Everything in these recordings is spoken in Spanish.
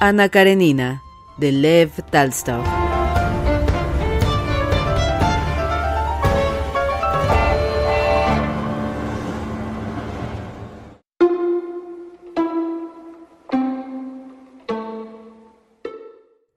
Ana Karenina, de Lev Talstov.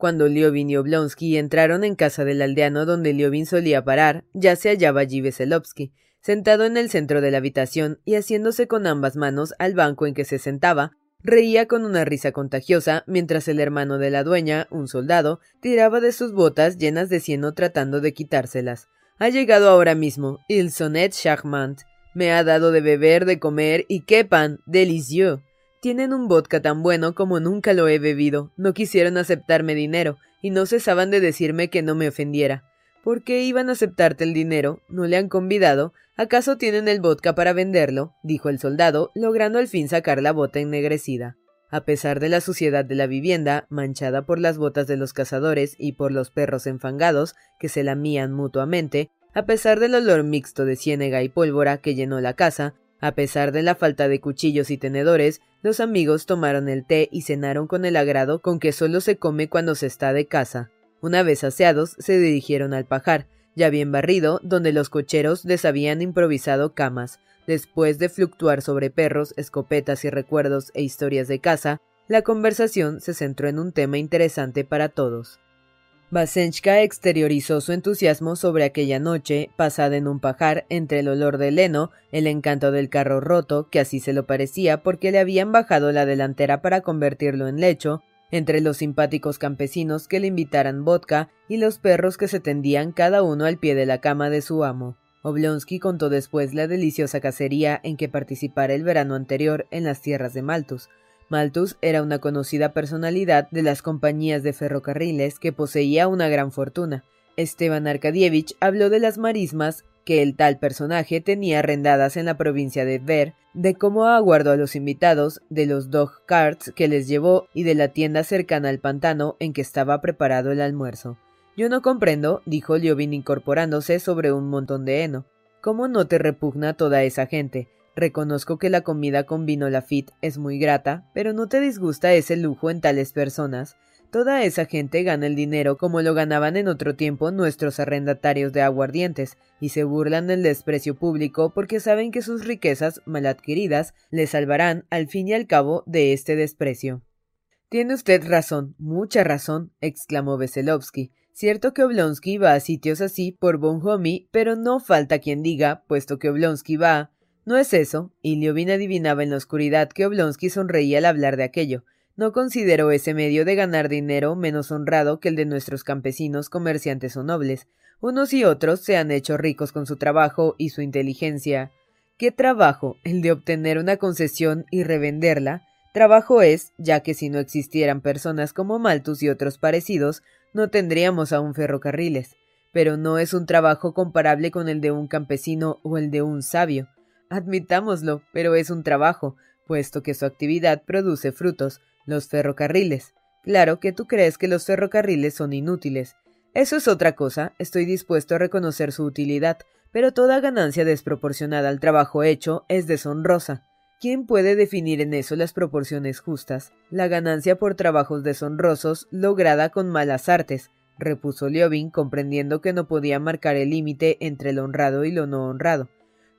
Cuando Liovin y Oblonsky entraron en casa del aldeano donde Liovin solía parar, ya se hallaba allí Veselovsky, sentado en el centro de la habitación y haciéndose con ambas manos al banco en que se sentaba, reía con una risa contagiosa mientras el hermano de la dueña, un soldado, tiraba de sus botas llenas de cieno tratando de quitárselas. Ha llegado ahora mismo, il sonnet charmant. Me ha dado de beber, de comer y qué pan, delicieux. Tienen un vodka tan bueno como nunca lo he bebido. No quisieron aceptarme dinero y no cesaban de decirme que no me ofendiera. ¿Por qué iban a aceptarte el dinero? ¿No le han convidado? ¿Acaso tienen el vodka para venderlo? dijo el soldado, logrando al fin sacar la bota ennegrecida. A pesar de la suciedad de la vivienda, manchada por las botas de los cazadores y por los perros enfangados que se lamían mutuamente, a pesar del olor mixto de ciénega y pólvora que llenó la casa, a pesar de la falta de cuchillos y tenedores, los amigos tomaron el té y cenaron con el agrado con que solo se come cuando se está de casa. Una vez aseados, se dirigieron al pajar, ya bien barrido, donde los cocheros les habían improvisado camas. Después de fluctuar sobre perros, escopetas y recuerdos e historias de casa, la conversación se centró en un tema interesante para todos. Basenchka exteriorizó su entusiasmo sobre aquella noche, pasada en un pajar entre el olor del heno, el encanto del carro roto, que así se lo parecía porque le habían bajado la delantera para convertirlo en lecho, entre los simpáticos campesinos que le invitaran vodka y los perros que se tendían cada uno al pie de la cama de su amo. Oblonsky contó después la deliciosa cacería en que participara el verano anterior en las tierras de Malthus. Malthus era una conocida personalidad de las compañías de ferrocarriles que poseía una gran fortuna. Esteban Arkadievich habló de las marismas que el tal personaje tenía arrendadas en la provincia de Ver, de cómo aguardó a los invitados, de los dog carts que les llevó y de la tienda cercana al pantano en que estaba preparado el almuerzo. Yo no comprendo, dijo Liovin incorporándose sobre un montón de heno. ¿Cómo no te repugna toda esa gente? Reconozco que la comida con vino Lafitte es muy grata, pero ¿no te disgusta ese lujo en tales personas? Toda esa gente gana el dinero como lo ganaban en otro tiempo nuestros arrendatarios de aguardientes, y se burlan del desprecio público porque saben que sus riquezas mal adquiridas les salvarán al fin y al cabo de este desprecio. Tiene usted razón, mucha razón, exclamó Veselovsky. Cierto que Oblonsky va a sitios así por Bonhomie, pero no falta quien diga, puesto que Oblonsky va. No es eso, y Liovin adivinaba en la oscuridad que Oblonsky sonreía al hablar de aquello. No considero ese medio de ganar dinero menos honrado que el de nuestros campesinos, comerciantes o nobles. Unos y otros se han hecho ricos con su trabajo y su inteligencia. ¿Qué trabajo? El de obtener una concesión y revenderla. Trabajo es, ya que si no existieran personas como Malthus y otros parecidos, no tendríamos aún ferrocarriles. Pero no es un trabajo comparable con el de un campesino o el de un sabio. Admitámoslo, pero es un trabajo, puesto que su actividad produce frutos, los ferrocarriles. Claro que tú crees que los ferrocarriles son inútiles. Eso es otra cosa, estoy dispuesto a reconocer su utilidad, pero toda ganancia desproporcionada al trabajo hecho es deshonrosa. ¿Quién puede definir en eso las proporciones justas? La ganancia por trabajos deshonrosos lograda con malas artes, repuso Liobin, comprendiendo que no podía marcar el límite entre lo honrado y lo no honrado.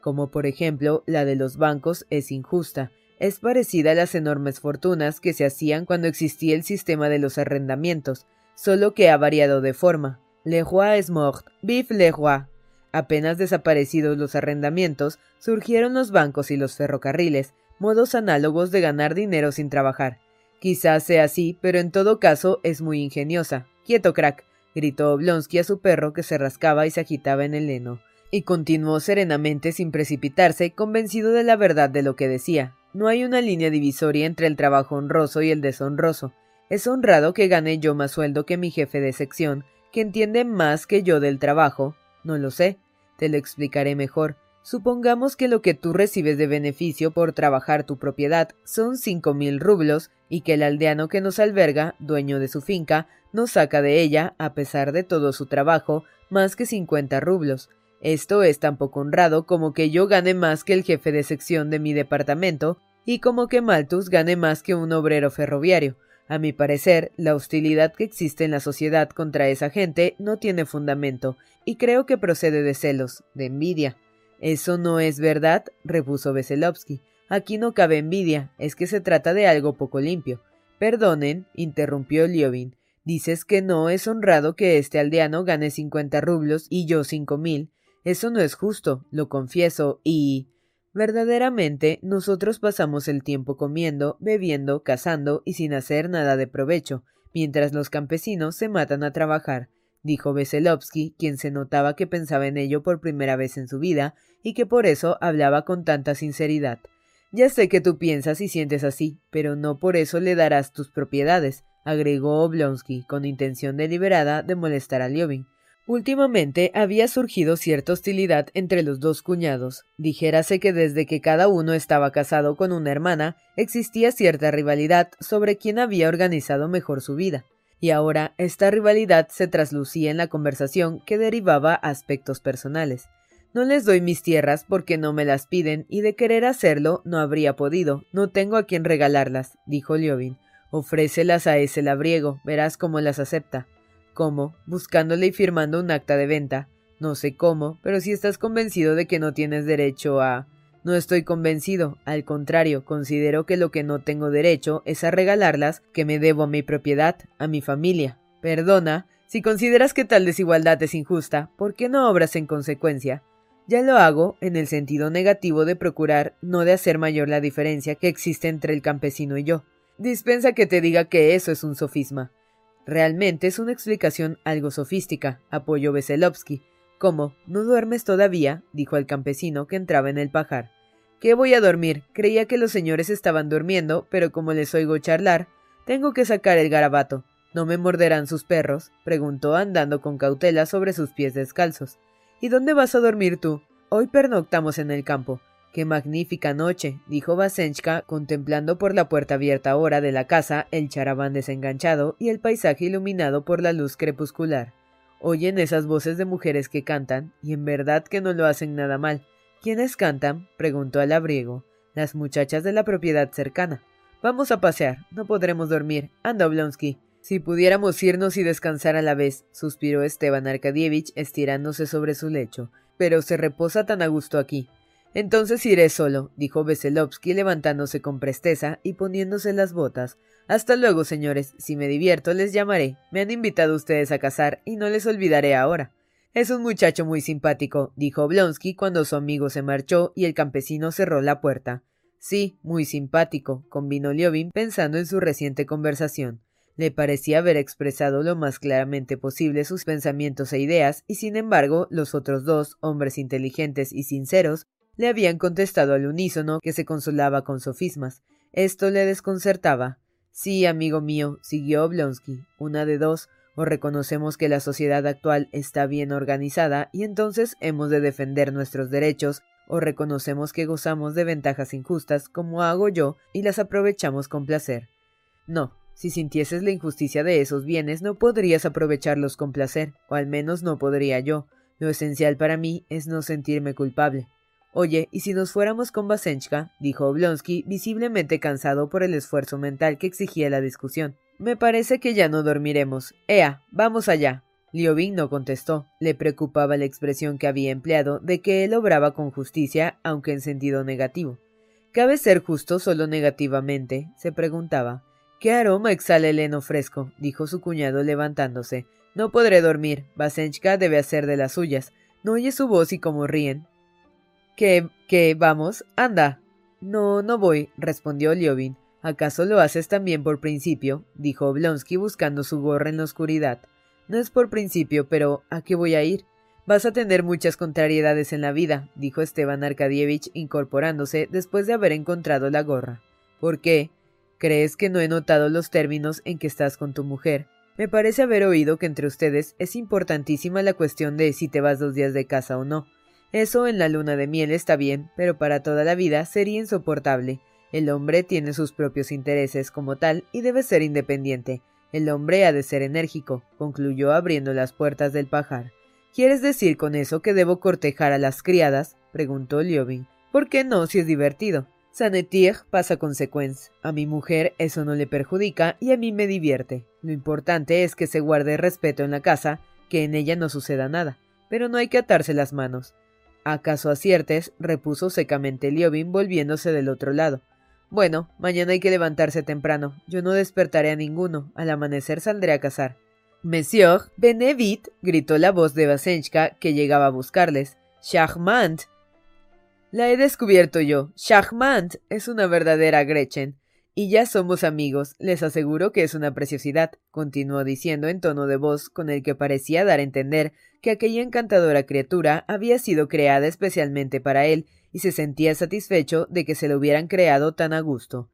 Como por ejemplo, la de los bancos es injusta, es parecida a las enormes fortunas que se hacían cuando existía el sistema de los arrendamientos, solo que ha variado de forma. Le roi est mort, vive le roi. Apenas desaparecidos los arrendamientos, surgieron los bancos y los ferrocarriles, modos análogos de ganar dinero sin trabajar. Quizás sea así, pero en todo caso es muy ingeniosa. Quieto, crack, gritó Oblonsky a su perro que se rascaba y se agitaba en el heno, y continuó serenamente sin precipitarse, convencido de la verdad de lo que decía. No hay una línea divisoria entre el trabajo honroso y el deshonroso. Es honrado que gane yo más sueldo que mi jefe de sección, que entiende más que yo del trabajo. No lo sé. Te lo explicaré mejor. Supongamos que lo que tú recibes de beneficio por trabajar tu propiedad son cinco mil rublos y que el aldeano que nos alberga, dueño de su finca, nos saca de ella, a pesar de todo su trabajo, más que cincuenta rublos. Esto es tan poco honrado como que yo gane más que el jefe de sección de mi departamento y como que Malthus gane más que un obrero ferroviario. A mi parecer, la hostilidad que existe en la sociedad contra esa gente no tiene fundamento, y creo que procede de celos, de envidia. Eso no es verdad, repuso Veselovsky. Aquí no cabe envidia, es que se trata de algo poco limpio. Perdonen, interrumpió Liovin. Dices que no es honrado que este aldeano gane cincuenta rublos y yo cinco mil, eso no es justo, lo confieso, y... Verdaderamente, nosotros pasamos el tiempo comiendo, bebiendo, cazando y sin hacer nada de provecho, mientras los campesinos se matan a trabajar, dijo Veselovsky, quien se notaba que pensaba en ello por primera vez en su vida y que por eso hablaba con tanta sinceridad. Ya sé que tú piensas y sientes así, pero no por eso le darás tus propiedades, agregó Oblonsky, con intención deliberada de molestar a Liobin. Últimamente había surgido cierta hostilidad entre los dos cuñados. Dijérase que desde que cada uno estaba casado con una hermana, existía cierta rivalidad sobre quién había organizado mejor su vida. Y ahora esta rivalidad se traslucía en la conversación que derivaba a aspectos personales. No les doy mis tierras porque no me las piden y de querer hacerlo no habría podido. No tengo a quien regalarlas, dijo Liobin. Ofrécelas a ese labriego, verás cómo las acepta. ¿Cómo? Buscándole y firmando un acta de venta. No sé cómo, pero si estás convencido de que no tienes derecho a... No estoy convencido, al contrario, considero que lo que no tengo derecho es a regalarlas que me debo a mi propiedad, a mi familia. Perdona, si consideras que tal desigualdad es injusta, ¿por qué no obras en consecuencia? Ya lo hago en el sentido negativo de procurar no de hacer mayor la diferencia que existe entre el campesino y yo. Dispensa que te diga que eso es un sofisma. Realmente es una explicación algo sofística, apoyó Veselovsky. ¿Cómo? ¿No duermes todavía? dijo el campesino que entraba en el pajar. ¿Qué voy a dormir? Creía que los señores estaban durmiendo, pero como les oigo charlar, tengo que sacar el garabato. ¿No me morderán sus perros? preguntó andando con cautela sobre sus pies descalzos. ¿Y dónde vas a dormir tú? Hoy pernoctamos en el campo. Qué magnífica noche, dijo Vasenchka, contemplando por la puerta abierta ahora de la casa el charabán desenganchado y el paisaje iluminado por la luz crepuscular. Oyen esas voces de mujeres que cantan, y en verdad que no lo hacen nada mal. ¿Quiénes cantan? preguntó al labriego. Las muchachas de la propiedad cercana. Vamos a pasear, no podremos dormir. Anda, Oblonsky. Si pudiéramos irnos y descansar a la vez, suspiró Esteban Arkadievich estirándose sobre su lecho. Pero se reposa tan a gusto aquí. Entonces iré solo, dijo Veselovsky levantándose con presteza y poniéndose las botas. Hasta luego, señores. Si me divierto, les llamaré. Me han invitado ustedes a casar y no les olvidaré ahora. Es un muchacho muy simpático, dijo Oblonsky cuando su amigo se marchó y el campesino cerró la puerta. Sí, muy simpático, convino Liobin pensando en su reciente conversación. Le parecía haber expresado lo más claramente posible sus pensamientos e ideas, y sin embargo, los otros dos, hombres inteligentes y sinceros, le habían contestado al unísono que se consolaba con sofismas. Esto le desconcertaba. Sí, amigo mío, siguió Oblonsky, una de dos, o reconocemos que la sociedad actual está bien organizada y entonces hemos de defender nuestros derechos, o reconocemos que gozamos de ventajas injustas, como hago yo, y las aprovechamos con placer. No, Si sintieses la injusticia de esos bienes, no podrías aprovecharlos con placer, o al menos no podría yo. Lo esencial para mí es no sentirme culpable. Oye, ¿y si nos fuéramos con Basenchka? dijo Oblonsky, visiblemente cansado por el esfuerzo mental que exigía la discusión. Me parece que ya no dormiremos. Ea, vamos allá. Liobin no contestó. Le preocupaba la expresión que había empleado de que él obraba con justicia, aunque en sentido negativo. ¿Cabe ser justo solo negativamente? se preguntaba. ¿Qué aroma exhala el heno fresco? dijo su cuñado levantándose. No podré dormir. Basenchka debe hacer de las suyas. ¿No oye su voz y cómo ríen? ¿Qué, qué, vamos? Anda. No, no voy, respondió Liobin. ¿Acaso lo haces también por principio? dijo Oblonsky buscando su gorra en la oscuridad. No es por principio, pero ¿a qué voy a ir? Vas a tener muchas contrariedades en la vida, dijo Esteban Arkadievich incorporándose después de haber encontrado la gorra. ¿Por qué? ¿Crees que no he notado los términos en que estás con tu mujer? Me parece haber oído que entre ustedes es importantísima la cuestión de si te vas dos días de casa o no. Eso en la luna de miel está bien, pero para toda la vida sería insoportable. El hombre tiene sus propios intereses como tal y debe ser independiente. El hombre ha de ser enérgico, concluyó abriendo las puertas del pajar. ¿Quieres decir con eso que debo cortejar a las criadas? preguntó Liobin. ¿Por qué no, si es divertido? Sanetir pasa consecuencia. A mi mujer eso no le perjudica y a mí me divierte. Lo importante es que se guarde respeto en la casa, que en ella no suceda nada. Pero no hay que atarse las manos. ¿Acaso aciertes? repuso secamente Liobin volviéndose del otro lado. Bueno, mañana hay que levantarse temprano. Yo no despertaré a ninguno. Al amanecer saldré a cazar. Monsieur, Benevit, gritó la voz de Basenchka, que llegaba a buscarles. Charmant. La he descubierto yo. Charmant es una verdadera Gretchen. Y ya somos amigos, les aseguro que es una preciosidad, continuó diciendo en tono de voz con el que parecía dar a entender que aquella encantadora criatura había sido creada especialmente para él y se sentía satisfecho de que se lo hubieran creado tan a gusto.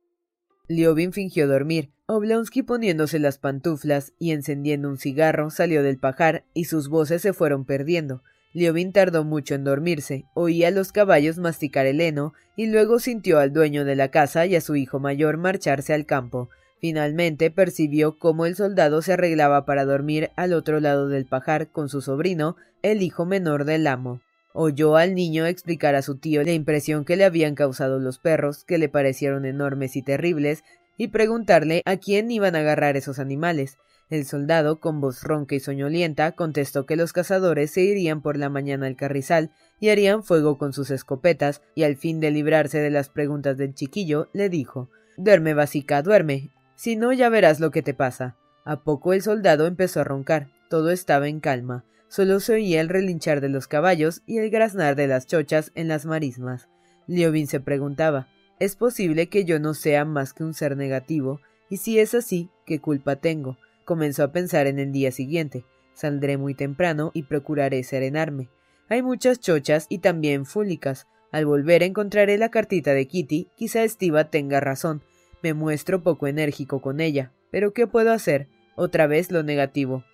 Liobin fingió dormir. Oblonsky poniéndose las pantuflas y encendiendo un cigarro salió del pajar y sus voces se fueron perdiendo. Liobin tardó mucho en dormirse, oía a los caballos masticar el heno y luego sintió al dueño de la casa y a su hijo mayor marcharse al campo. Finalmente percibió cómo el soldado se arreglaba para dormir al otro lado del pajar con su sobrino, el hijo menor del amo. Oyó al niño explicar a su tío la impresión que le habían causado los perros, que le parecieron enormes y terribles, y preguntarle a quién iban a agarrar esos animales. El soldado, con voz ronca y soñolienta, contestó que los cazadores se irían por la mañana al carrizal y harían fuego con sus escopetas, y al fin de librarse de las preguntas del chiquillo, le dijo Duerme, basica, duerme. Si no, ya verás lo que te pasa. A poco el soldado empezó a roncar. Todo estaba en calma. Solo se oía el relinchar de los caballos y el graznar de las chochas en las marismas. Liobin se preguntaba ¿Es posible que yo no sea más que un ser negativo? Y si es así, ¿qué culpa tengo? Comenzó a pensar en el día siguiente. Saldré muy temprano y procuraré serenarme. Hay muchas chochas y también fúlicas. Al volver encontraré la cartita de Kitty. Quizá Estiva tenga razón. Me muestro poco enérgico con ella. Pero ¿qué puedo hacer? Otra vez lo negativo.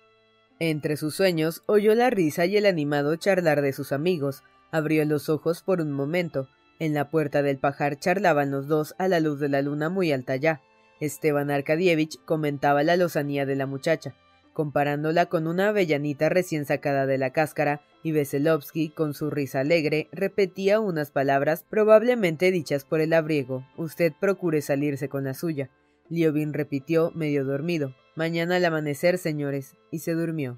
Entre sus sueños oyó la risa y el animado charlar de sus amigos. Abrió los ojos por un momento. En la puerta del pajar charlaban los dos a la luz de la luna muy alta ya. Esteban Arkadievich comentaba la lozanía de la muchacha, comparándola con una avellanita recién sacada de la cáscara, y Veselovsky, con su risa alegre, repetía unas palabras probablemente dichas por el abriego. Usted procure salirse con la suya. Liobin repitió, medio dormido. Mañana al amanecer, señores, y se durmió.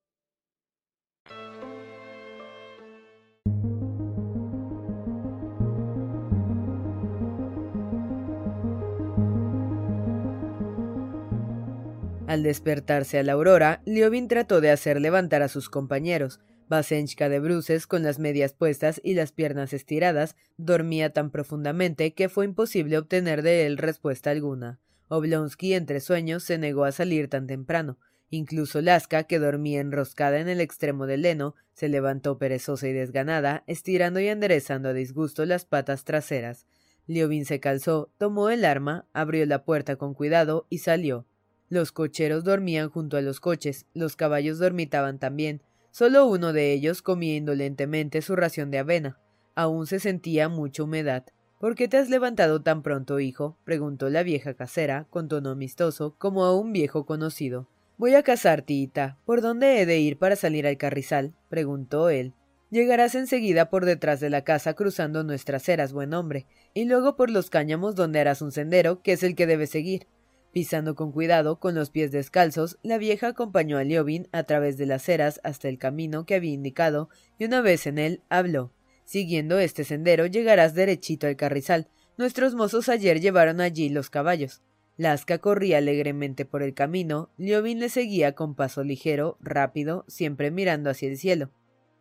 Al despertarse a la aurora, Liobin trató de hacer levantar a sus compañeros. Basenchka de bruces, con las medias puestas y las piernas estiradas, dormía tan profundamente que fue imposible obtener de él respuesta alguna. Oblonsky, entre sueños, se negó a salir tan temprano. Incluso Laska, que dormía enroscada en el extremo del heno, se levantó perezosa y desganada, estirando y enderezando a disgusto las patas traseras. Liobin se calzó, tomó el arma, abrió la puerta con cuidado y salió. Los cocheros dormían junto a los coches, los caballos dormitaban también. Solo uno de ellos comía indolentemente su ración de avena. Aún se sentía mucha humedad. ¿Por qué te has levantado tan pronto, hijo? preguntó la vieja casera, con tono amistoso, como a un viejo conocido. Voy a cazar, tita. ¿Por dónde he de ir para salir al carrizal? preguntó él. Llegarás enseguida por detrás de la casa cruzando nuestras eras, buen hombre, y luego por los cáñamos donde harás un sendero, que es el que debes seguir. Pisando con cuidado, con los pies descalzos, la vieja acompañó a Liobin a través de las ceras hasta el camino que había indicado, y una vez en él habló. Siguiendo este sendero llegarás derechito al carrizal. Nuestros mozos ayer llevaron allí los caballos. Lasca corría alegremente por el camino, Liobin le seguía con paso ligero, rápido, siempre mirando hacia el cielo.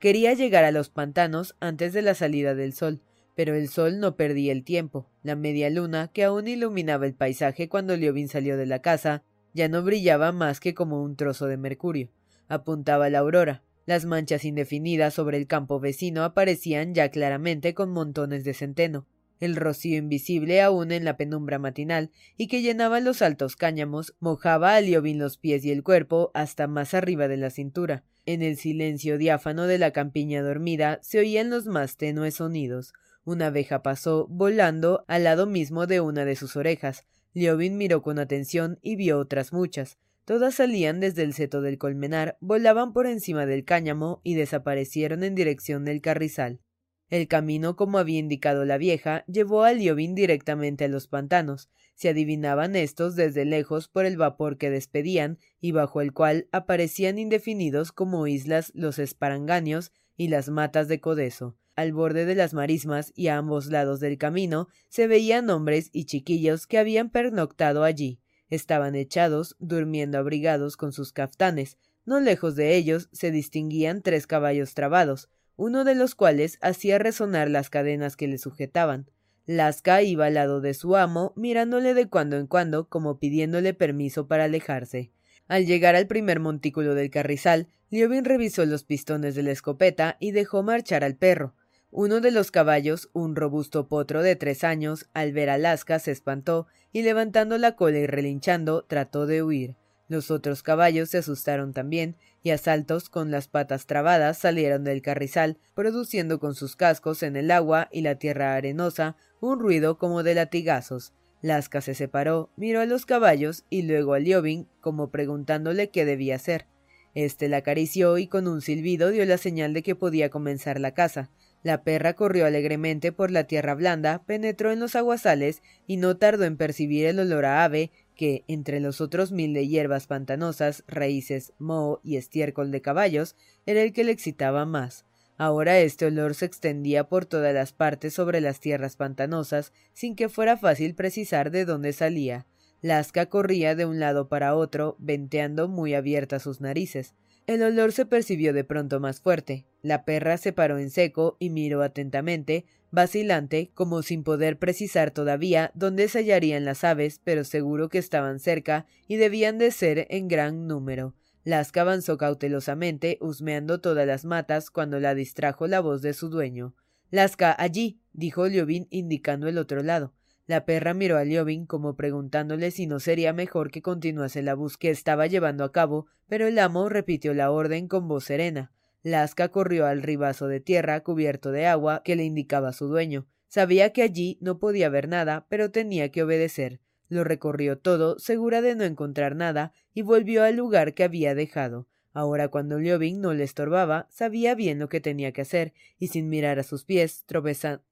Quería llegar a los pantanos antes de la salida del sol, pero el sol no perdía el tiempo. La media luna, que aún iluminaba el paisaje cuando Liobin salió de la casa, ya no brillaba más que como un trozo de mercurio. Apuntaba la aurora. Las manchas indefinidas sobre el campo vecino aparecían ya claramente con montones de centeno. El rocío invisible aún en la penumbra matinal y que llenaba los altos cáñamos mojaba a Liobin los pies y el cuerpo hasta más arriba de la cintura. En el silencio diáfano de la campiña dormida se oían los más tenues sonidos, una abeja pasó, volando, al lado mismo de una de sus orejas. Liobin miró con atención y vio otras muchas. Todas salían desde el seto del colmenar, volaban por encima del cáñamo y desaparecieron en dirección del carrizal. El camino, como había indicado la vieja, llevó a Liobin directamente a los pantanos. Se adivinaban estos desde lejos por el vapor que despedían y bajo el cual aparecían indefinidos como islas los esparanganios y las matas de codeso. Al borde de las marismas y a ambos lados del camino se veían hombres y chiquillos que habían pernoctado allí. Estaban echados, durmiendo abrigados con sus caftanes. No lejos de ellos se distinguían tres caballos trabados, uno de los cuales hacía resonar las cadenas que le sujetaban. Lasca iba al lado de su amo, mirándole de cuando en cuando como pidiéndole permiso para alejarse. Al llegar al primer montículo del carrizal, Liobin revisó los pistones de la escopeta y dejó marchar al perro. Uno de los caballos, un robusto potro de tres años, al ver a Lasca se espantó y levantando la cola y relinchando trató de huir. Los otros caballos se asustaron también y a saltos con las patas trabadas salieron del carrizal, produciendo con sus cascos en el agua y la tierra arenosa un ruido como de latigazos. Lasca se separó, miró a los caballos y luego a Liobin como preguntándole qué debía hacer. Este la acarició y con un silbido dio la señal de que podía comenzar la caza. La perra corrió alegremente por la tierra blanda, penetró en los aguasales y no tardó en percibir el olor a ave que, entre los otros mil de hierbas pantanosas, raíces, moho y estiércol de caballos, era el que le excitaba más. Ahora este olor se extendía por todas las partes sobre las tierras pantanosas, sin que fuera fácil precisar de dónde salía. Lasca corría de un lado para otro, venteando muy abiertas sus narices. El olor se percibió de pronto más fuerte. La perra se paró en seco y miró atentamente, vacilante, como sin poder precisar todavía dónde se hallarían las aves, pero seguro que estaban cerca y debían de ser en gran número. Lasca avanzó cautelosamente, husmeando todas las matas, cuando la distrajo la voz de su dueño. Lasca, allí, dijo Liobin indicando el otro lado. La perra miró a Liobin como preguntándole si no sería mejor que continuase la búsqueda que estaba llevando a cabo, pero el amo repitió la orden con voz serena. Laska corrió al ribazo de tierra cubierto de agua que le indicaba su dueño. Sabía que allí no podía ver nada, pero tenía que obedecer. Lo recorrió todo, segura de no encontrar nada, y volvió al lugar que había dejado. Ahora cuando Liobin no le estorbaba, sabía bien lo que tenía que hacer, y sin mirar a sus pies, tropezando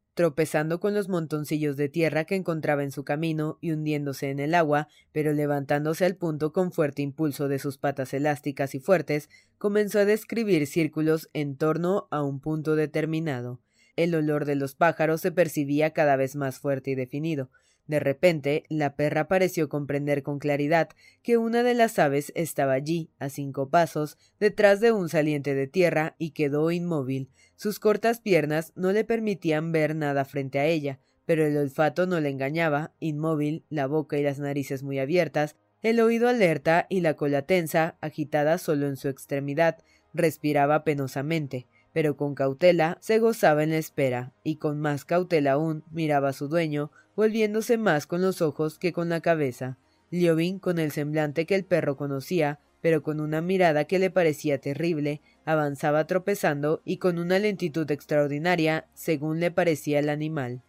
con los montoncillos de tierra que encontraba en su camino y hundiéndose en el agua, pero levantándose al punto con fuerte impulso de sus patas elásticas y fuertes, comenzó a describir círculos en torno a un punto determinado. El olor de los pájaros se percibía cada vez más fuerte y definido. De repente, la perra pareció comprender con claridad que una de las aves estaba allí, a cinco pasos, detrás de un saliente de tierra, y quedó inmóvil. Sus cortas piernas no le permitían ver nada frente a ella, pero el olfato no le engañaba, inmóvil, la boca y las narices muy abiertas, el oído alerta y la cola tensa, agitada solo en su extremidad, respiraba penosamente pero con cautela se gozaba en la espera, y con más cautela aún miraba a su dueño, volviéndose más con los ojos que con la cabeza. Liobin, con el semblante que el perro conocía, pero con una mirada que le parecía terrible, avanzaba tropezando y con una lentitud extraordinaria, según le parecía el animal.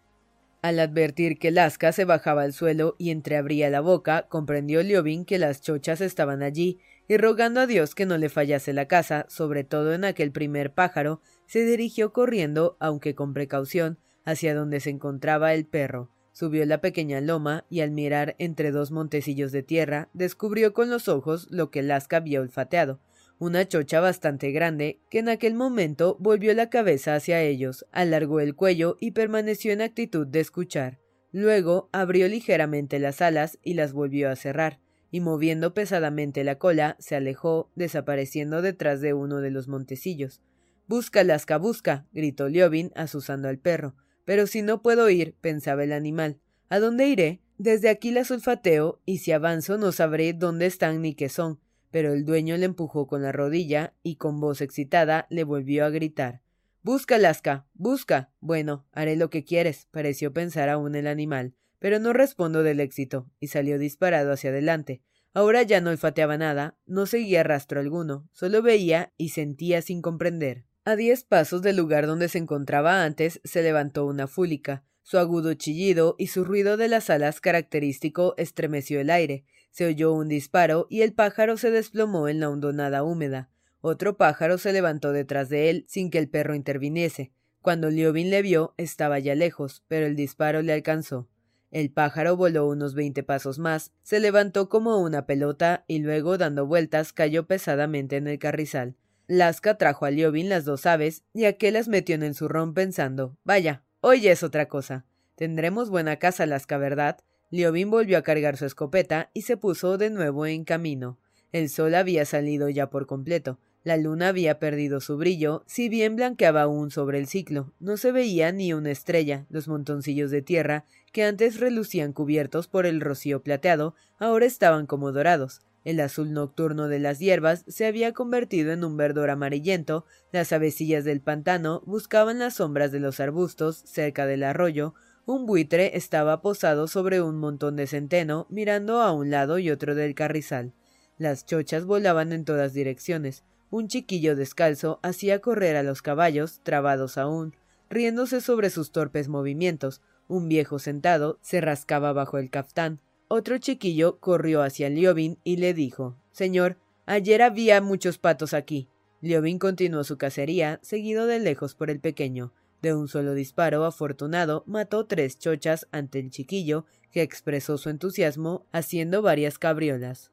Al advertir que Lasca se bajaba al suelo y entreabría la boca, comprendió Liobin que las chochas estaban allí, y rogando a Dios que no le fallase la casa, sobre todo en aquel primer pájaro, se dirigió corriendo, aunque con precaución, hacia donde se encontraba el perro. Subió la pequeña loma y al mirar entre dos montecillos de tierra, descubrió con los ojos lo que Lasca había olfateado, una chocha bastante grande, que en aquel momento volvió la cabeza hacia ellos, alargó el cuello y permaneció en actitud de escuchar. Luego abrió ligeramente las alas y las volvió a cerrar, y moviendo pesadamente la cola, se alejó, desapareciendo detrás de uno de los montecillos. Busca, Lasca, busca, gritó Liobin, asusando al perro. Pero si no puedo ir, pensaba el animal. ¿A dónde iré? Desde aquí las olfateo, y si avanzo no sabré dónde están ni qué son pero el dueño le empujó con la rodilla y con voz excitada le volvió a gritar Busca, Lasca. Busca. Bueno, haré lo que quieres, pareció pensar aún el animal, pero no respondo del éxito, y salió disparado hacia adelante. Ahora ya no olfateaba nada, no seguía rastro alguno, solo veía y sentía sin comprender. A diez pasos del lugar donde se encontraba antes se levantó una fúlica. Su agudo chillido y su ruido de las alas característico estremeció el aire, se oyó un disparo y el pájaro se desplomó en la hondonada húmeda. Otro pájaro se levantó detrás de él sin que el perro interviniese. Cuando Liobin le vio, estaba ya lejos, pero el disparo le alcanzó. El pájaro voló unos veinte pasos más, se levantó como una pelota y luego, dando vueltas, cayó pesadamente en el carrizal. Lasca trajo a Liobin las dos aves y aquel las metió en el zurrón pensando: Vaya, hoy es otra cosa. Tendremos buena casa, Lasca, ¿verdad? Liobin volvió a cargar su escopeta y se puso de nuevo en camino. El sol había salido ya por completo. La luna había perdido su brillo, si bien blanqueaba aún sobre el ciclo. No se veía ni una estrella. Los montoncillos de tierra, que antes relucían cubiertos por el rocío plateado, ahora estaban como dorados. El azul nocturno de las hierbas se había convertido en un verdor amarillento, las avecillas del pantano buscaban las sombras de los arbustos cerca del arroyo, un buitre estaba posado sobre un montón de centeno, mirando a un lado y otro del carrizal. Las chochas volaban en todas direcciones. Un chiquillo descalzo hacía correr a los caballos, trabados aún, riéndose sobre sus torpes movimientos. Un viejo sentado se rascaba bajo el caftán. Otro chiquillo corrió hacia Liobin y le dijo Señor, ayer había muchos patos aquí. Liobin continuó su cacería, seguido de lejos por el pequeño. De un solo disparo afortunado mató tres chochas ante el chiquillo, que expresó su entusiasmo haciendo varias cabriolas.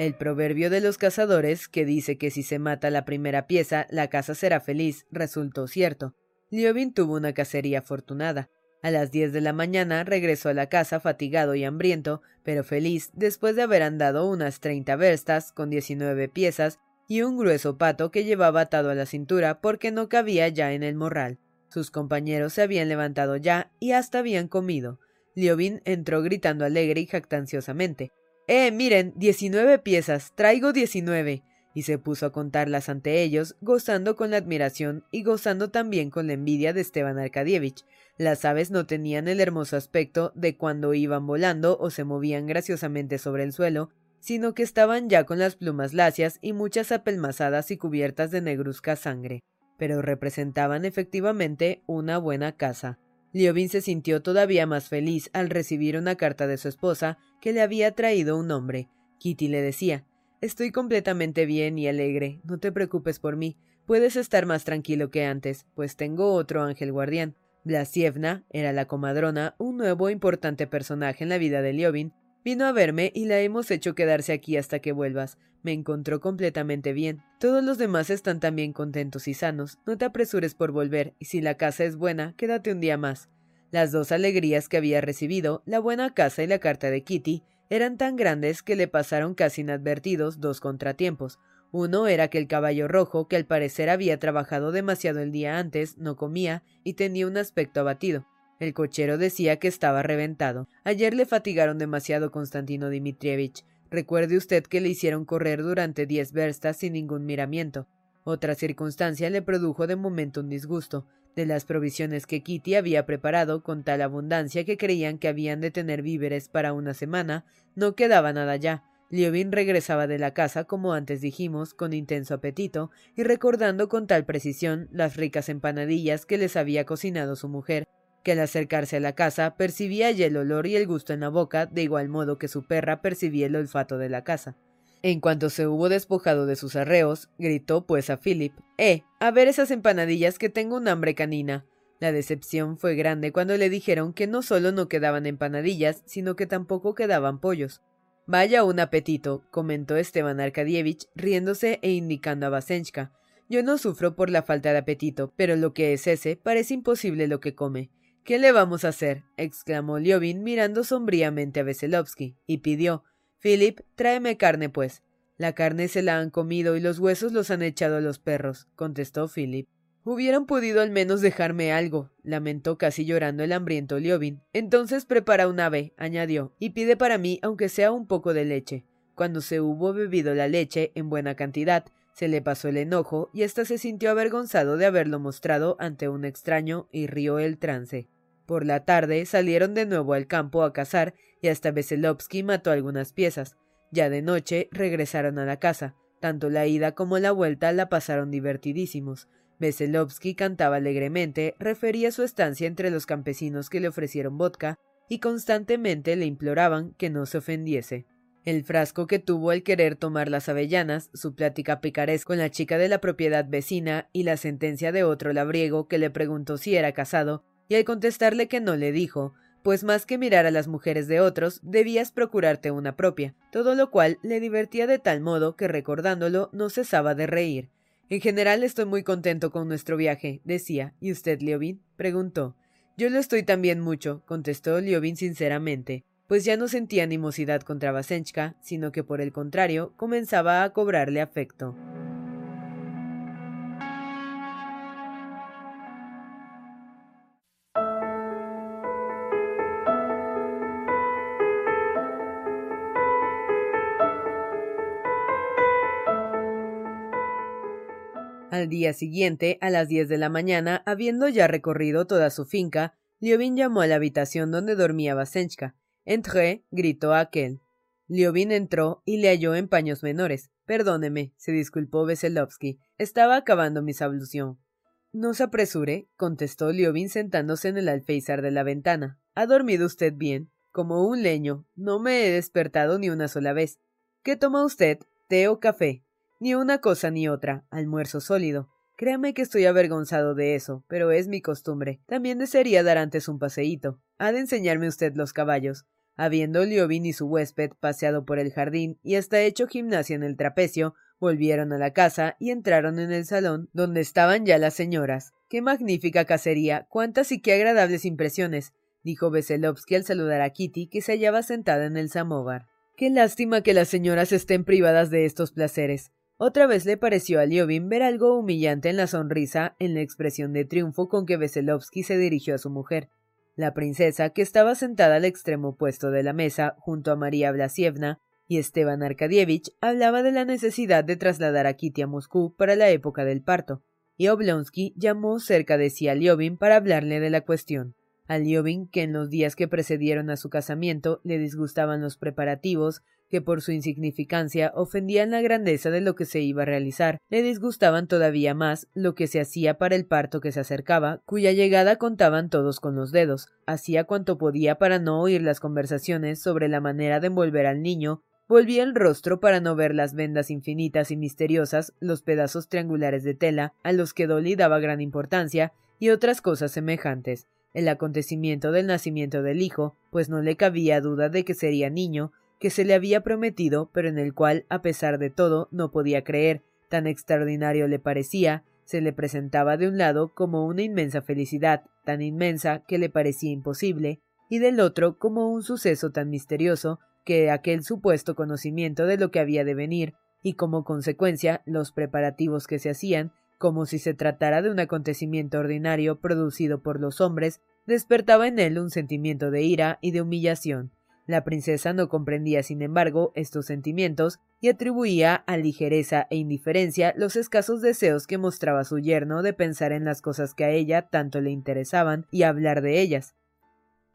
El proverbio de los cazadores, que dice que si se mata la primera pieza, la caza será feliz, resultó cierto. Liobin tuvo una cacería afortunada. A las diez de la mañana regresó a la casa fatigado y hambriento, pero feliz después de haber andado unas treinta verstas con diecinueve piezas y un grueso pato que llevaba atado a la cintura porque no cabía ya en el morral. Sus compañeros se habían levantado ya y hasta habían comido. Liobin entró gritando alegre y jactanciosamente. Eh, miren, diecinueve piezas, traigo diecinueve. Y se puso a contarlas ante ellos, gozando con la admiración y gozando también con la envidia de Esteban Arkadievich. Las aves no tenían el hermoso aspecto de cuando iban volando o se movían graciosamente sobre el suelo, sino que estaban ya con las plumas lacias y muchas apelmazadas y cubiertas de negruzca sangre, pero representaban efectivamente una buena casa. Liobin se sintió todavía más feliz al recibir una carta de su esposa que le había traído un hombre. Kitty le decía Estoy completamente bien y alegre. No te preocupes por mí. Puedes estar más tranquilo que antes, pues tengo otro ángel guardián. Blasievna era la comadrona, un nuevo importante personaje en la vida de Liobin. Vino a verme y la hemos hecho quedarse aquí hasta que vuelvas. Me encontró completamente bien. Todos los demás están también contentos y sanos. No te apresures por volver, y si la casa es buena, quédate un día más. Las dos alegrías que había recibido, la buena casa y la carta de Kitty, eran tan grandes que le pasaron casi inadvertidos dos contratiempos. Uno era que el caballo rojo, que al parecer había trabajado demasiado el día antes, no comía y tenía un aspecto abatido. El cochero decía que estaba reventado. Ayer le fatigaron demasiado Constantino Dmitrievich. Recuerde usted que le hicieron correr durante diez verstas sin ningún miramiento. Otra circunstancia le produjo de momento un disgusto de las provisiones que Kitty había preparado con tal abundancia que creían que habían de tener víveres para una semana, no quedaba nada ya. Liobin regresaba de la casa, como antes dijimos, con intenso apetito, y recordando con tal precisión las ricas empanadillas que les había cocinado su mujer, que al acercarse a la casa percibía ya el olor y el gusto en la boca, de igual modo que su perra percibía el olfato de la casa. En cuanto se hubo despojado de sus arreos, gritó pues a Philip Eh, a ver esas empanadillas que tengo un hambre canina. La decepción fue grande cuando le dijeron que no solo no quedaban empanadillas, sino que tampoco quedaban pollos. Vaya un apetito, comentó Esteban Arkadievich, riéndose e indicando a Basenchka. Yo no sufro por la falta de apetito, pero lo que es ese parece imposible lo que come. ¿Qué le vamos a hacer? exclamó Liobin mirando sombríamente a Veselovsky, y pidió Philip, tráeme carne, pues. La carne se la han comido y los huesos los han echado a los perros, contestó Philip. Hubieran podido al menos dejarme algo, lamentó casi llorando el hambriento Liobin. Entonces prepara un ave, añadió, y pide para mí aunque sea un poco de leche. Cuando se hubo bebido la leche en buena cantidad, se le pasó el enojo y ésta se sintió avergonzado de haberlo mostrado ante un extraño y rió el trance. Por la tarde salieron de nuevo al campo a cazar y hasta Veselovsky mató algunas piezas. Ya de noche regresaron a la casa. Tanto la ida como la vuelta la pasaron divertidísimos. Veselovsky cantaba alegremente, refería su estancia entre los campesinos que le ofrecieron vodka y constantemente le imploraban que no se ofendiese. El frasco que tuvo al querer tomar las avellanas, su plática picaresca con la chica de la propiedad vecina y la sentencia de otro labriego que le preguntó si era casado, y al contestarle que no le dijo, pues más que mirar a las mujeres de otros, debías procurarte una propia, todo lo cual le divertía de tal modo que recordándolo no cesaba de reír. En general estoy muy contento con nuestro viaje, decía. ¿Y usted, Liobin? preguntó. Yo lo estoy también mucho, contestó Liobin sinceramente, pues ya no sentía animosidad contra Vasenchka, sino que por el contrario comenzaba a cobrarle afecto. Al día siguiente, a las diez de la mañana, habiendo ya recorrido toda su finca, Liobin llamó a la habitación donde dormía Vasenchka. Entré, gritó aquel. Liobin entró y le halló en paños menores. Perdóneme, se disculpó Veselovsky. Estaba acabando mi ablución. No se apresure, contestó Liobin sentándose en el alféizar de la ventana. ¿Ha dormido usted bien? Como un leño. No me he despertado ni una sola vez. ¿Qué toma usted? ¿Té o café? Ni una cosa ni otra, almuerzo sólido. Créame que estoy avergonzado de eso, pero es mi costumbre. También desearía dar antes un paseíto. Ha de enseñarme usted los caballos. Habiendo Liobin y su huésped paseado por el jardín y hasta hecho gimnasia en el trapecio, volvieron a la casa y entraron en el salón, donde estaban ya las señoras. ¡Qué magnífica cacería! ¡Cuántas y qué agradables impresiones! dijo Veselovsky al saludar a Kitty, que se hallaba sentada en el samóvar. Qué lástima que las señoras estén privadas de estos placeres. Otra vez le pareció a Liobin ver algo humillante en la sonrisa, en la expresión de triunfo con que Veselovsky se dirigió a su mujer. La princesa, que estaba sentada al extremo opuesto de la mesa, junto a María Blasievna, y Esteban Arkadievich hablaba de la necesidad de trasladar a Kitty a Moscú para la época del parto, y Oblonsky llamó cerca de sí a Liobin para hablarle de la cuestión. A Liobin, que en los días que precedieron a su casamiento le disgustaban los preparativos, que por su insignificancia ofendían la grandeza de lo que se iba a realizar, le disgustaban todavía más lo que se hacía para el parto que se acercaba, cuya llegada contaban todos con los dedos, hacía cuanto podía para no oír las conversaciones sobre la manera de envolver al niño, volvía el rostro para no ver las vendas infinitas y misteriosas, los pedazos triangulares de tela, a los que Dolly daba gran importancia, y otras cosas semejantes. El acontecimiento del nacimiento del hijo, pues no le cabía duda de que sería niño, que se le había prometido, pero en el cual, a pesar de todo, no podía creer, tan extraordinario le parecía, se le presentaba de un lado como una inmensa felicidad, tan inmensa que le parecía imposible, y del otro como un suceso tan misterioso que aquel supuesto conocimiento de lo que había de venir, y como consecuencia los preparativos que se hacían, como si se tratara de un acontecimiento ordinario producido por los hombres, despertaba en él un sentimiento de ira y de humillación. La princesa no comprendía, sin embargo, estos sentimientos y atribuía a ligereza e indiferencia los escasos deseos que mostraba su yerno de pensar en las cosas que a ella tanto le interesaban y hablar de ellas.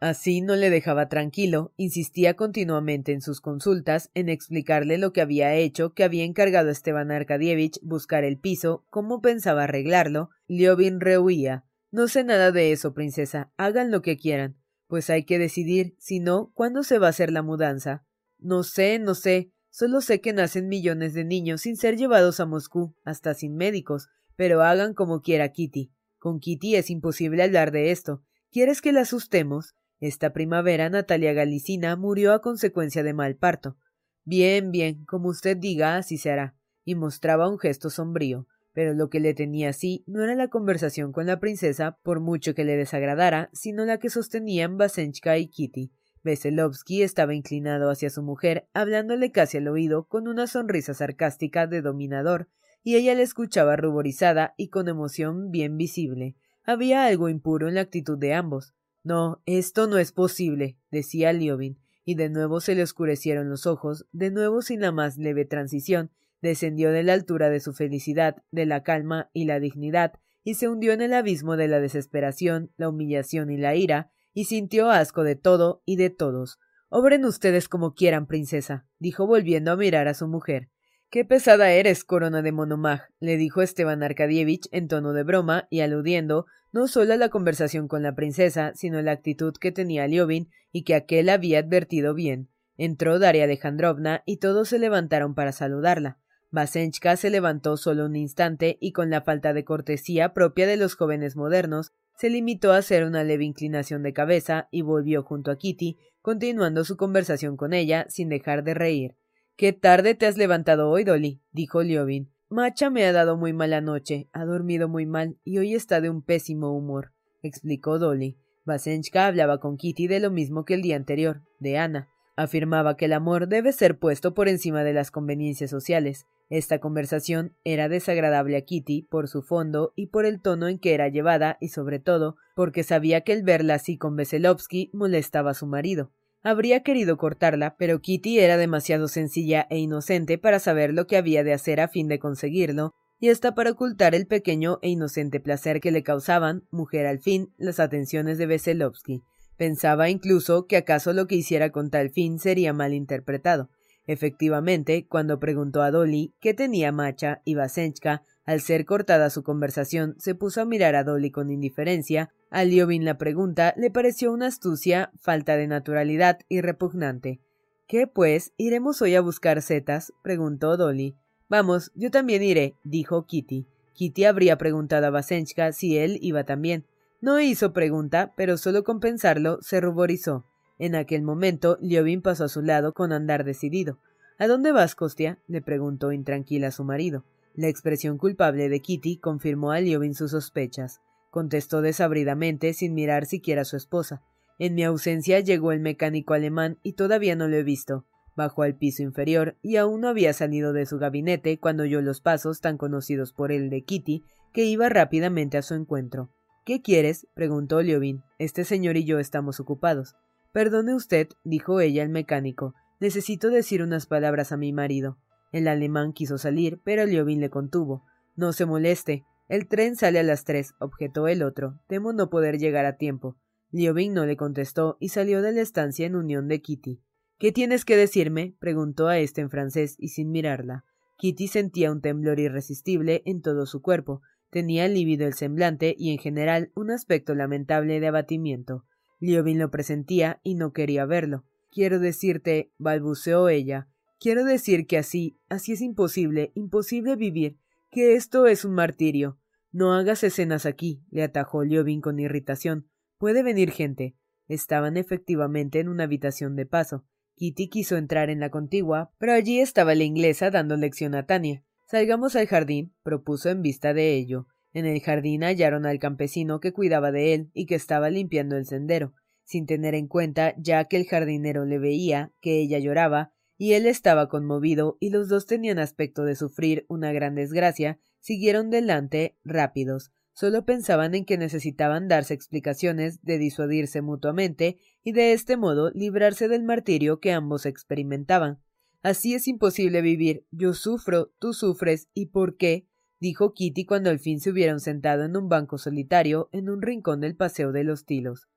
Así no le dejaba tranquilo, insistía continuamente en sus consultas, en explicarle lo que había hecho, que había encargado a Esteban Arkadievich buscar el piso, cómo pensaba arreglarlo. Liobin rehuía. No sé nada de eso, princesa. Hagan lo que quieran. Pues hay que decidir, si no, ¿cuándo se va a hacer la mudanza? No sé, no sé. Solo sé que nacen millones de niños sin ser llevados a Moscú, hasta sin médicos. Pero hagan como quiera Kitty. Con Kitty es imposible hablar de esto. ¿Quieres que la asustemos? Esta primavera Natalia Galicina murió a consecuencia de mal parto. Bien, bien, como usted diga, así se hará. Y mostraba un gesto sombrío pero lo que le tenía así no era la conversación con la princesa, por mucho que le desagradara, sino la que sostenían Basenchka y Kitty. Veselovsky estaba inclinado hacia su mujer, hablándole casi al oído con una sonrisa sarcástica de dominador, y ella le escuchaba ruborizada y con emoción bien visible. Había algo impuro en la actitud de ambos. No, esto no es posible, decía Liobin, y de nuevo se le oscurecieron los ojos, de nuevo sin la más leve transición, descendió de la altura de su felicidad, de la calma y la dignidad, y se hundió en el abismo de la desesperación, la humillación y la ira, y sintió asco de todo y de todos. Obren ustedes como quieran, princesa, dijo volviendo a mirar a su mujer. Qué pesada eres, corona de Monomaj, le dijo Esteban Arkadievich en tono de broma y aludiendo no solo a la conversación con la princesa, sino a la actitud que tenía Liobin y que aquel había advertido bien. Entró Daria Alejandrovna y todos se levantaron para saludarla. Basenchka se levantó solo un instante y con la falta de cortesía propia de los jóvenes modernos, se limitó a hacer una leve inclinación de cabeza y volvió junto a Kitty, continuando su conversación con ella sin dejar de reír. Qué tarde te has levantado hoy, Dolly, dijo Liobin. Macha me ha dado muy mala noche, ha dormido muy mal y hoy está de un pésimo humor, explicó Dolly. Basenchka hablaba con Kitty de lo mismo que el día anterior, de Ana. Afirmaba que el amor debe ser puesto por encima de las conveniencias sociales, esta conversación era desagradable a Kitty por su fondo y por el tono en que era llevada y sobre todo porque sabía que el verla así con Veselovsky molestaba a su marido. Habría querido cortarla, pero Kitty era demasiado sencilla e inocente para saber lo que había de hacer a fin de conseguirlo, y hasta para ocultar el pequeño e inocente placer que le causaban, mujer al fin, las atenciones de Veselovsky. Pensaba incluso que acaso lo que hiciera con tal fin sería mal interpretado. Efectivamente, cuando preguntó a Dolly qué tenía Macha y Basenchka, al ser cortada su conversación, se puso a mirar a Dolly con indiferencia. A Liobin la pregunta le pareció una astucia, falta de naturalidad y repugnante. ¿Qué, pues? ¿Iremos hoy a buscar setas? preguntó Dolly. Vamos, yo también iré, dijo Kitty. Kitty habría preguntado a Basenchka si él iba también. No hizo pregunta, pero solo con pensarlo se ruborizó. En aquel momento, Liobin pasó a su lado con andar decidido. ¿A dónde vas, Costia? le preguntó intranquila a su marido. La expresión culpable de Kitty confirmó a Liobin sus sospechas. Contestó desabridamente, sin mirar siquiera a su esposa. En mi ausencia llegó el mecánico alemán y todavía no lo he visto. Bajó al piso inferior y aún no había salido de su gabinete cuando oyó los pasos tan conocidos por él de Kitty, que iba rápidamente a su encuentro. ¿Qué quieres? preguntó Liobin. Este señor y yo estamos ocupados. Perdone usted, dijo ella al mecánico, Necesito decir unas palabras a mi marido. El alemán quiso salir, pero Liobin le contuvo. No se moleste. El tren sale a las tres, objetó el otro. Temo no poder llegar a tiempo. Liobin no le contestó y salió de la estancia en unión de Kitty. ¿Qué tienes que decirme? preguntó a éste en francés y sin mirarla. Kitty sentía un temblor irresistible en todo su cuerpo. Tenía lívido el semblante y en general un aspecto lamentable de abatimiento. Liobin lo presentía y no quería verlo. Quiero decirte, balbuceó ella, quiero decir que así, así es imposible, imposible vivir que esto es un martirio. No hagas escenas aquí, le atajó Liobin con irritación. Puede venir gente. Estaban efectivamente en una habitación de paso. Kitty quiso entrar en la contigua, pero allí estaba la inglesa dando lección a Tania. Salgamos al jardín, propuso en vista de ello. En el jardín hallaron al campesino que cuidaba de él y que estaba limpiando el sendero, sin tener en cuenta ya que el jardinero le veía que ella lloraba y él estaba conmovido y los dos tenían aspecto de sufrir una gran desgracia, siguieron delante rápidos. Solo pensaban en que necesitaban darse explicaciones, de disuadirse mutuamente y de este modo librarse del martirio que ambos experimentaban. Así es imposible vivir. Yo sufro, tú sufres, ¿y por qué? Dijo Kitty cuando al fin se hubieron sentado en un banco solitario en un rincón del paseo de los tilos.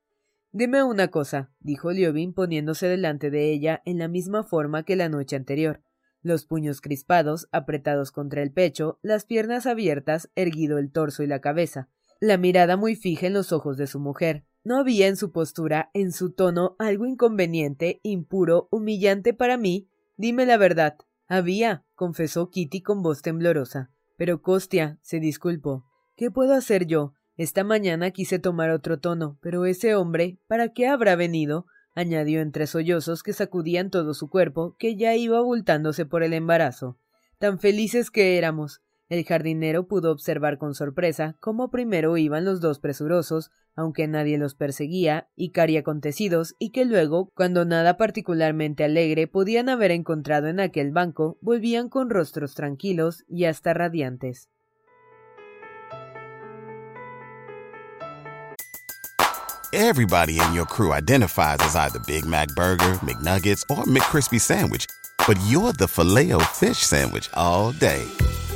Dime una cosa, dijo Liobin poniéndose delante de ella en la misma forma que la noche anterior, los puños crispados, apretados contra el pecho, las piernas abiertas, erguido el torso y la cabeza, la mirada muy fija en los ojos de su mujer. No había en su postura, en su tono, algo inconveniente, impuro, humillante para mí. Dime la verdad. Había, confesó Kitty con voz temblorosa. Pero Costia, se disculpó. ¿Qué puedo hacer yo? Esta mañana quise tomar otro tono, pero ese hombre, ¿para qué habrá venido? añadió entre sollozos que sacudían todo su cuerpo, que ya iba abultándose por el embarazo. Tan felices que éramos. El jardinero pudo observar con sorpresa cómo primero iban los dos presurosos, aunque nadie los perseguía, y cari acontecidos, y que luego, cuando nada particularmente alegre podían haber encontrado en aquel banco, volvían con rostros tranquilos y hasta radiantes. Everybody in your crew identifies as either Big Mac Burger, McNuggets, or McCrispy Sandwich. But you're the filet fish Sandwich all day.